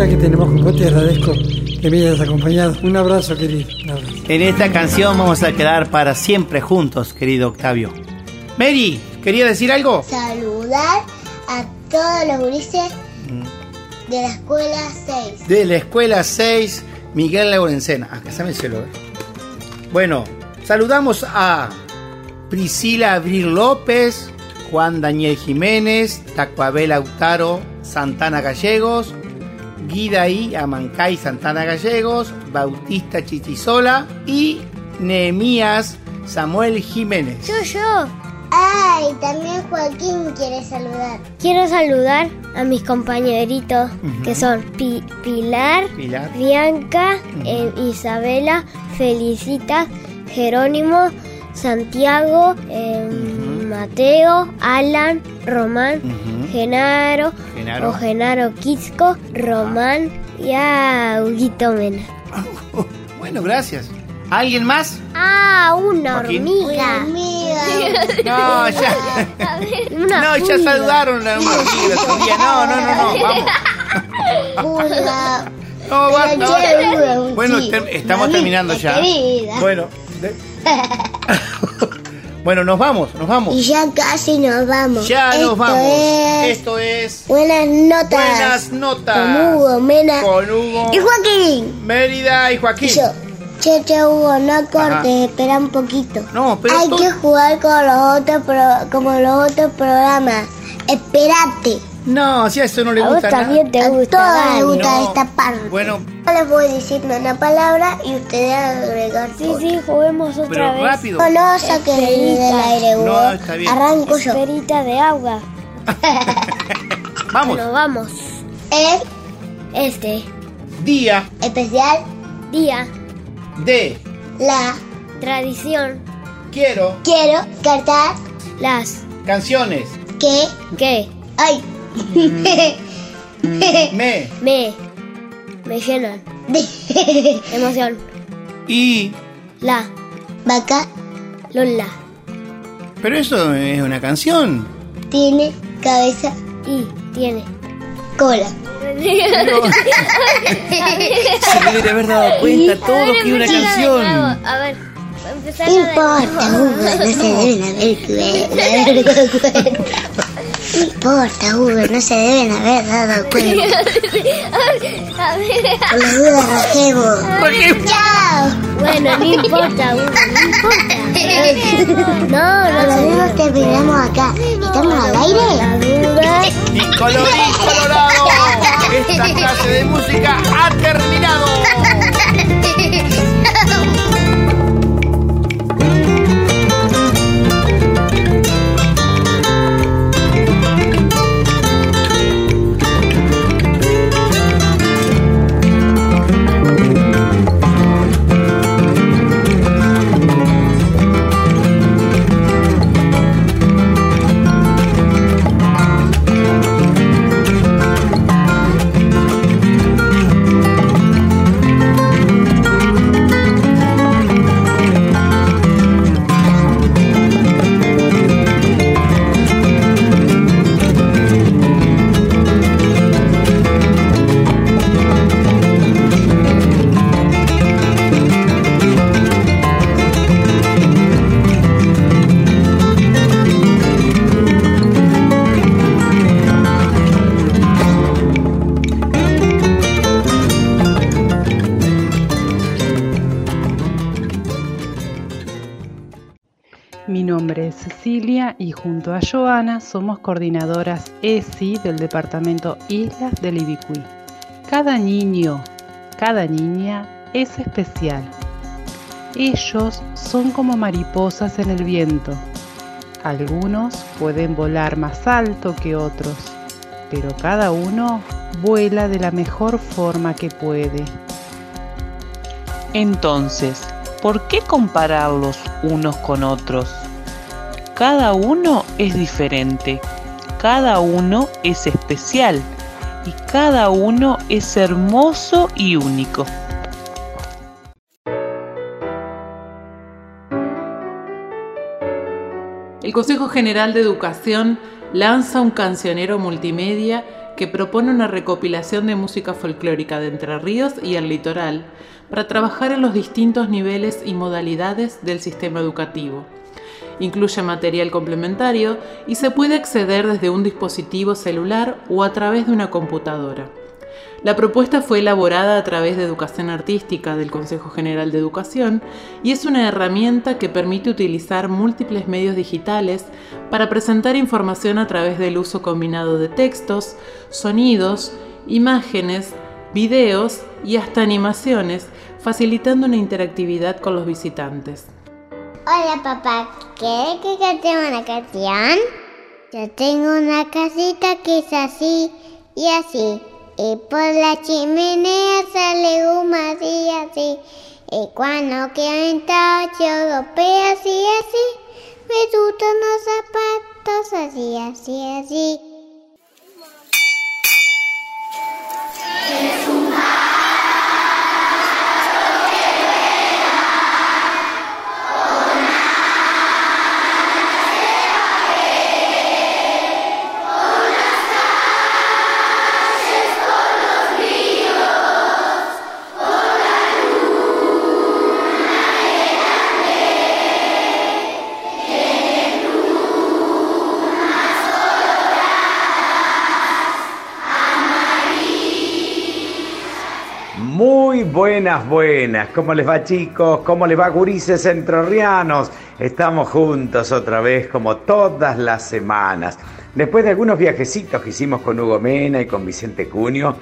amistad que tenemos con vos, te agradezco que me hayas acompañado. Un abrazo, querido. un abrazo. En esta canción vamos a quedar para siempre juntos, querido Octavio. Mary, ¿quería decir algo? Saludar a todos los gurises de la escuela 6. De la escuela 6, Miguel Laurencena. Acá se me cielo. eh. Bueno, saludamos a Priscila Abril López, Juan Daniel Jiménez, Tacuabel Autaro, Santana Gallegos, Guidaí Amancay Santana Gallegos, Bautista Chichisola y Nehemías Samuel Jiménez. Yo, yo. Ay, también Joaquín quiere saludar. Quiero saludar a mis compañeritos que son Pi- Pilar, Pilar. Bianca, eh, Isabela, Felicita, Jerónimo, Santiago, eh, Mateo, Alan, Román, Genaro, Genaro. o Genaro Quisco, Román y a Huguito Mena. Bueno, gracias. ¿Alguien más? Ah, una Joaquín. hormiga. No, ya. Una no, ya saludaron a una hormiga. No, no, no, no, vamos. Pulga. No, basta, Bueno, estamos terminando ya. Bueno, de- bueno, nos vamos, nos vamos. Y ya casi nos vamos. Ya Esto nos vamos. Es... Esto es Buenas notas. Buenas notas. Con Hugo, Mena. Con Hugo. Y Joaquín. Mérida y Joaquín. Y yo. Che, che, Hugo, no cortes, espera un poquito. No, pero Hay todo- que jugar con los otros pro- como los otros programas. Espérate. No, si a eso no le A gusta vos también nada. te gusta. A todos les gusta No. esta parte. Bueno, Yo les voy diciendo una palabra y ustedes agregar Sí, sí, juguemos otra Pero vez. rápido. No, no del aire, Hugo. No, está bien. Arranco yo. Esferita de agua. Vamos. Bueno, vamos. Es Este Día especial día, de la tradición, quiero quiero cantar las canciones. que que ay Me me, me llenan. Emoción. y La, vaca Lola. pero eso es una canción. tiene cabeza Y tiene. cola. Se debe haber dado cuenta todo que es una canción. A ver, empezar No importa, Hugo, no se deben haber cuenta. No importa, Hugo, no se deben haber dado cuenta. A ver. Por dudas, rajemos. ¡Chao! Bueno, no importa, Hugo, no importa. No, Por no las se dudas terminamos acá. ¿Estamos al aire? Y colorín colorado, esta clase de música ha terminado. Joana somos coordinadoras ESI del departamento Islas del Ibicuí. Cada niño, cada niña es especial. Ellos son como mariposas en el viento. Algunos pueden volar más alto que otros, pero cada uno vuela de la mejor forma que puede. Entonces, ¿por qué compararlos unos con otros? Cada uno es diferente, cada uno es especial y cada uno es hermoso y único. El Consejo General de Educación lanza un cancionero multimedia que propone una recopilación de música folclórica de Entre Ríos y el litoral para trabajar en los distintos niveles y modalidades del sistema educativo. Incluye material complementario y se puede acceder desde un dispositivo celular o a través de una computadora. La propuesta fue elaborada a través de Educación Artística del Consejo General de Educación y es una herramienta que permite utilizar múltiples medios digitales para presentar información a través del uso combinado de textos, sonidos, imágenes, videos y hasta animaciones, facilitando una interactividad con los visitantes. Hola papá, ¿quieres que cantemos una canción? Yo tengo una casita que es así y así. Y por la chimenea sale humo así así. Y cuando quiero entrar yo golpeo así así. Me gustan los zapatos así así así. Buenas, buenas. ¿Cómo les va chicos? ¿Cómo les va gurises entrerrianos? Estamos juntos otra vez como todas las semanas. Después de algunos viajecitos que hicimos con Hugo Mena y con Vicente Cunio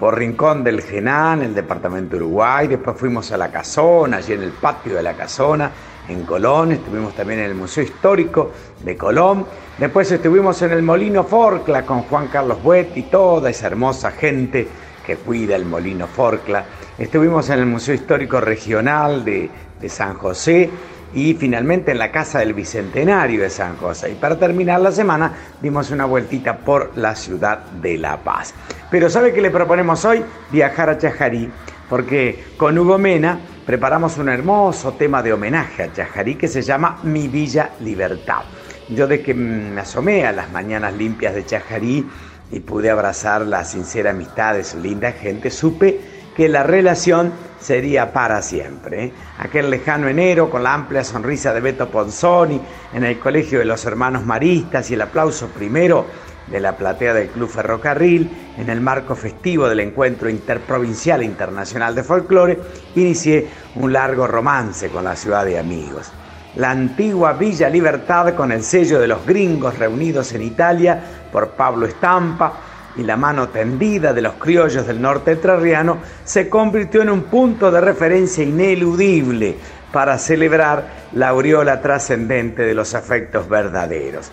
por Rincón del Genán, el departamento Uruguay, después fuimos a la Casona, allí en el patio de la Casona, en Colón, estuvimos también en el Museo Histórico de Colón, después estuvimos en el Molino Forcla con Juan Carlos Buet y toda esa hermosa gente que cuida el Molino Forcla. Estuvimos en el Museo Histórico Regional de, San José y finalmente en la Casa del Bicentenario de San José. Y para terminar la semana dimos una vueltita por la ciudad de La Paz. Pero ¿sabe qué le proponemos hoy? Viajar a Chajarí, porque con Hugo Mena preparamos un hermoso tema de homenaje a Chajarí que se llama Mi Villa Libertad. Yo de que me asomé a las mañanas limpias de Chajarí, y pude abrazar la sincera amistad de su linda gente, supe que la relación sería para siempre. ¿eh? Aquel lejano enero con la amplia sonrisa de Beto Ponzoni en el Colegio de los Hermanos Maristas y el aplauso primero de la platea del Club Ferrocarril en el marco festivo del Encuentro Interprovincial Internacional de Folclore, inicié un largo romance con la ciudad de amigos la antigua Villa Libertad con el sello de los gringos reunidos en Italia por Pablo Estampa y la mano tendida de los criollos del norte entrerriano se convirtió en un punto de referencia ineludible para celebrar la aureola trascendente de los afectos verdaderos.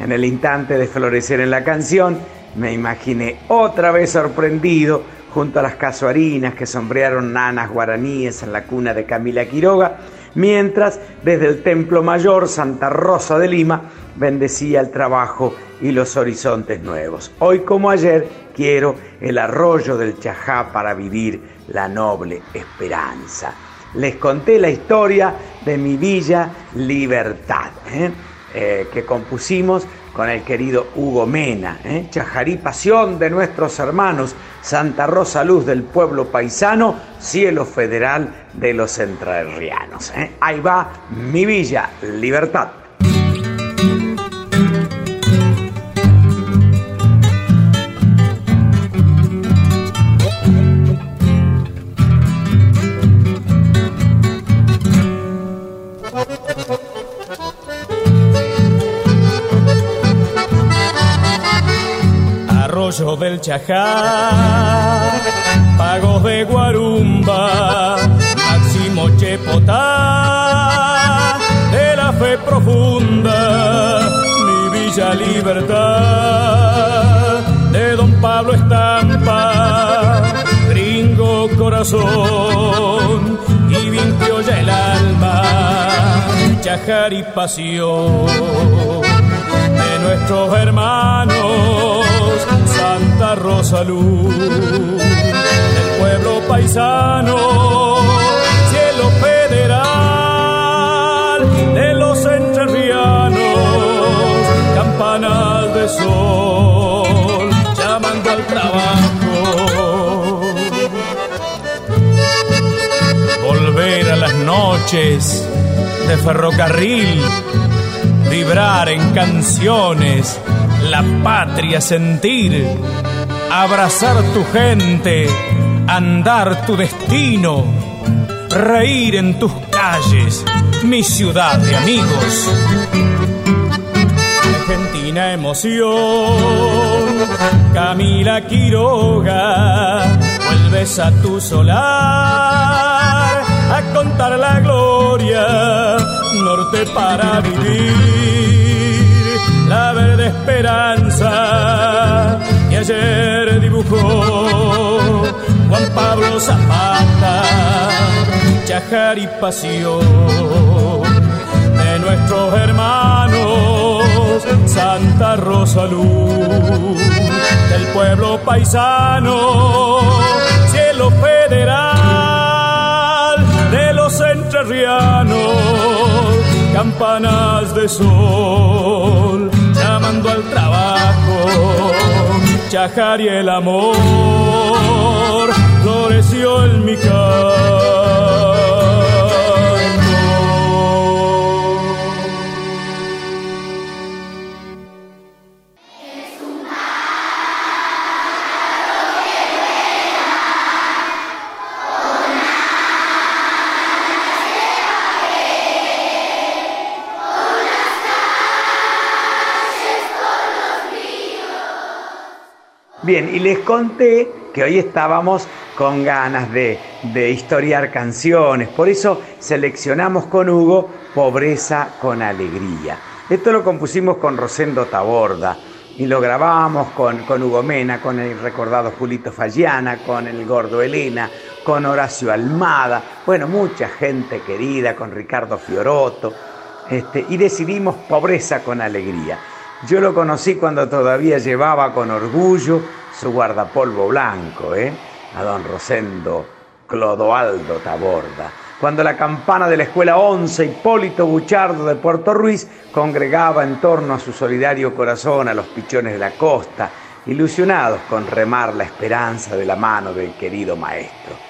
En el instante de florecer en la canción, me imaginé otra vez sorprendido junto a las casuarinas que sombrearon nanas guaraníes en la cuna de Camila Quiroga, mientras desde el Templo Mayor Santa Rosa de Lima bendecía el trabajo y los horizontes nuevos. Hoy como ayer quiero el arroyo del Chajá para vivir la noble esperanza. Les conté la historia de mi villa Libertad, ¿eh? Eh, que compusimos con el querido Hugo Mena, ¿eh? Chajarí Pasión de nuestros hermanos, Santa Rosa Luz del pueblo paisano, cielo federal de los entrerrianos. ¿eh? Ahí va mi villa, libertad. Arroyo del Chajá, pagos de Guarumba, Máximo Chepotá, de la fe profunda, mi Villa Libertad, de Don Pablo Estampa, gringo corazón y bien ya el alma, Chajar y pasión de nuestros hermanos Santa Rosa Luz, del pueblo paisano, cielo federal, de los entrerrianos, campanas de sol, llamando al trabajo. Volver a las noches de ferrocarril vibrar en canciones, la patria sentir, abrazar tu gente, andar tu destino, reír en tus calles, mi ciudad de amigos. Argentina emoción, Camila Quiroga, vuelves a tu solar a contar la gloria norte para vivir, la verde esperanza que ayer dibujó Juan Pablo Zapata, Chajar y pasión de nuestros hermanos Santa Rosa Luz, del pueblo paisano, cielo federal de los entrerrianos campanas de sol, llamando al trabajo, Chajar y el amor, floreció en mi casa. Y les conté que hoy estábamos con ganas de, historiar canciones, por eso seleccionamos con Hugo Pobreza con Alegría. Esto lo compusimos con Rosendo Taborda y lo grabamos con, con Hugo Mena, con el recordado Julito Falliana, con el gordo Elena, con Horacio Almada, bueno, mucha gente querida, con Ricardo Fioroto, este, y decidimos Pobreza con Alegría. Yo lo conocí cuando todavía llevaba con orgullo su guardapolvo blanco, ¿eh? a don Rosendo Clodoaldo Taborda. Cuando la campana de la Escuela 11 Hipólito Buchardo de Puerto Ruiz congregaba en torno a su solidario corazón a los pichones de la costa, ilusionados con remar la esperanza de la mano del querido maestro.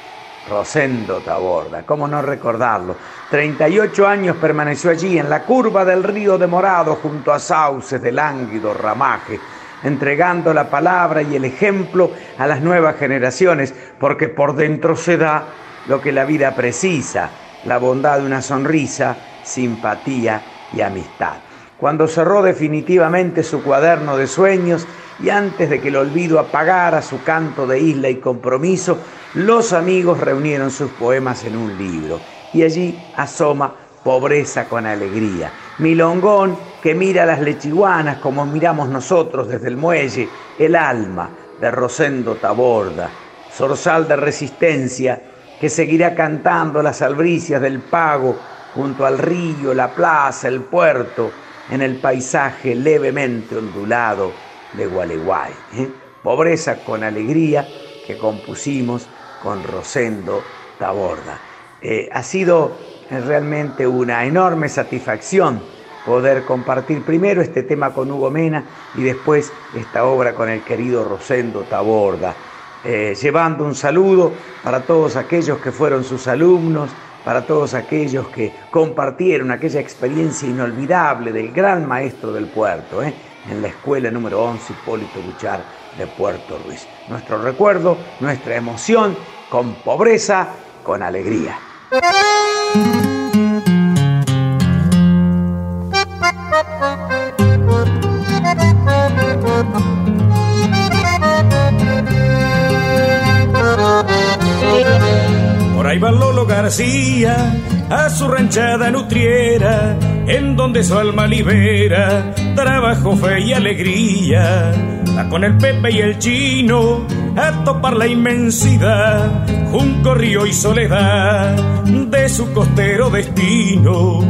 Rosendo Taborda, ¿cómo no recordarlo? 38 años permaneció allí en la curva del río de Morado junto a sauces de lánguido ramaje, entregando la palabra y el ejemplo a las nuevas generaciones, porque por dentro se da lo que la vida precisa, la bondad de una sonrisa, simpatía y amistad. Cuando cerró definitivamente su cuaderno de sueños y antes de que el olvido apagara su canto de isla y compromiso, los amigos reunieron sus poemas en un libro y allí asoma Pobreza con Alegría. Milongón que mira las lechiguanas como miramos nosotros desde el muelle, el alma de Rosendo Taborda, zorzal de resistencia que seguirá cantando las albricias del pago junto al río, la plaza, el puerto, en el paisaje levemente ondulado de Gualeguay. ¿eh? Pobreza con alegría que compusimos con Rosendo Taborda. Eh, ha sido realmente una enorme satisfacción poder compartir primero este tema con Hugo Mena y después esta obra con el querido Rosendo Taborda, eh, llevando un saludo para todos aquellos que fueron sus alumnos, para todos aquellos que compartieron aquella experiencia inolvidable del gran maestro del puerto, ¿eh? en la escuela número 11 Hipólito Buchar de Puerto Ruiz. Nuestro recuerdo, nuestra emoción, con pobreza, con alegría. Por ahí va Lolo García a su ranchada nutriera, en donde su alma libera trabajo, fe y alegría. Va con el Pepe y el Chino a topar la inmensidad, junco, río y soledad de su costero destino.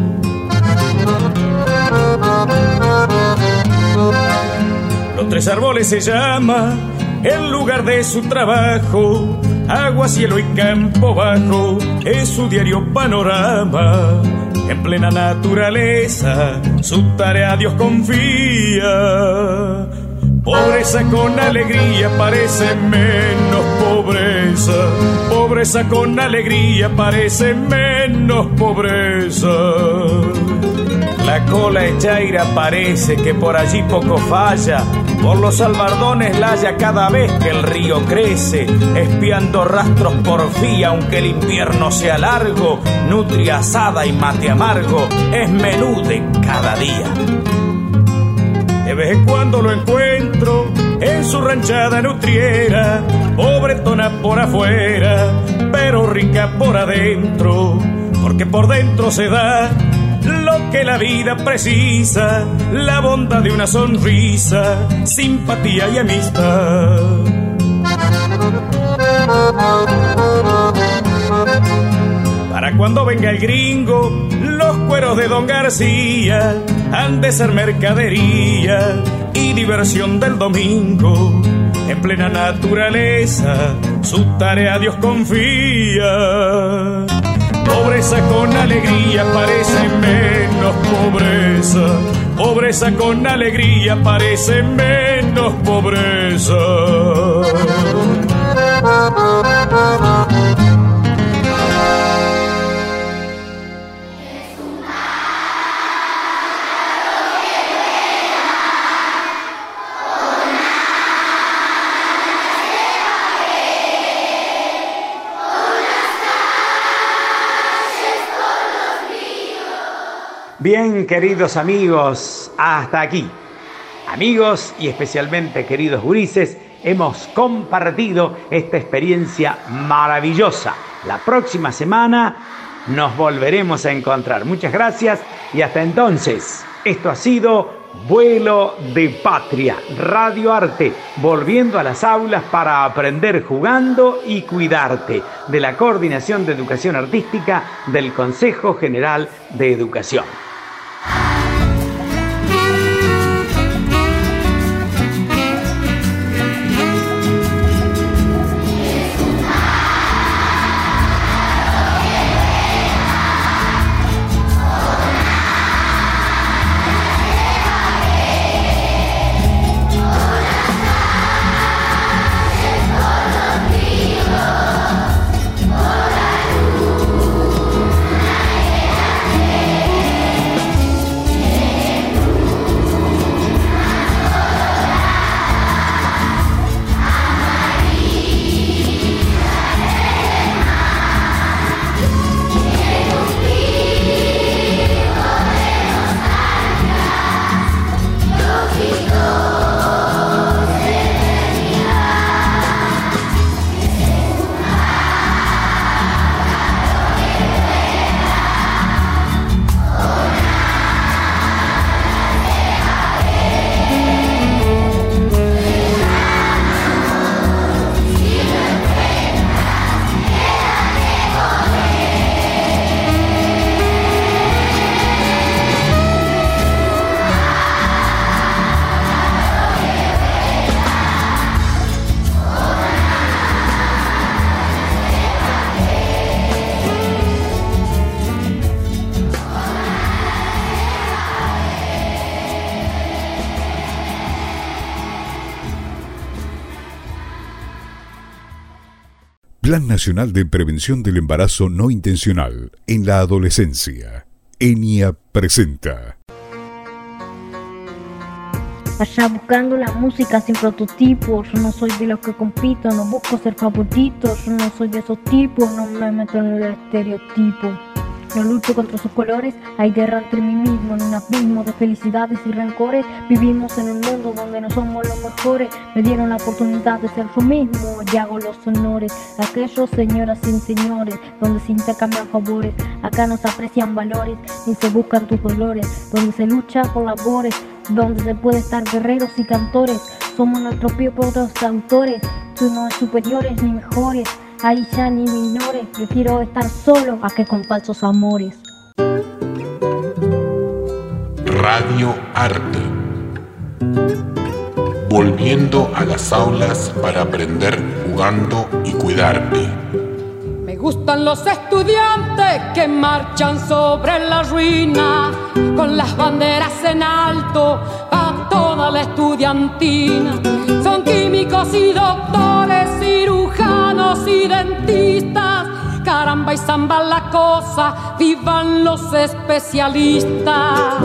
Los tres árboles se llama el lugar de su trabajo, agua, cielo y campo bajo, es su diario panorama. En plena naturaleza, su tarea Dios confía. Pobreza con alegría parece menos pobreza. Pobreza con alegría parece menos pobreza. La cola echaira parece que por allí poco falla. Por los albardones la haya cada vez que el río crece, espiando rastros por fía, aunque el invierno sea largo, nutria asada y mate amargo, es menú de cada día. De vez en cuando lo encuentro en su ranchada nutriera, pobretona por afuera, pero rica por adentro, porque por dentro se da lo que la vida precisa, la bondad de una sonrisa, simpatía y amistad. Para cuando venga el gringo, los cueros de Don García han de ser mercadería y diversión del domingo. En plena naturaleza, su tarea Dios confía. Pobreza con alegría parece menos pobreza. Pobreza con alegría parece menos pobreza. Bien, queridos amigos, hasta aquí. Amigos y especialmente queridos gurises, hemos compartido esta experiencia maravillosa. La próxima semana nos volveremos a encontrar. Muchas gracias y hasta entonces. Esto ha sido Vuelo de Patria, Radio Arte, volviendo a las aulas para aprender jugando y cuidarte, de la Coordinación de Educación Artística del Consejo General de Educación. you Plan Nacional de Prevención del Embarazo No Intencional en la Adolescencia. ENIA presenta. Allá buscando la música sin prototipos, yo no soy de los que compito, no busco ser favorito, yo no soy de esos tipos, no me meto en el estereotipo. No lucho contra sus colores. Hay guerra entre mí mismo en un abismo de felicidades y rencores. Vivimos en un mundo donde no somos los mejores. Me dieron la oportunidad de ser yo mismo y hago los honores. Aquellos señoras sin señores, donde se intercambian favores. Acá no se aprecian valores ni se buscan tus dolores. Donde se lucha por labores, donde se puede estar guerreros y cantores. Somos nuestros propios autores, tú no superiores ni mejores. Ahí ya ni menores, prefiero estar solo a que con falsos amores. Radio Arte. Volviendo a las aulas para aprender jugando y cuidarte. Me gustan los estudiantes que marchan sobre la ruina con las banderas en alto toda la estudiantina. Son químicos y doctores, cirujanos y dentistas. Caramba y zamba la cosa, vivan los especialistas.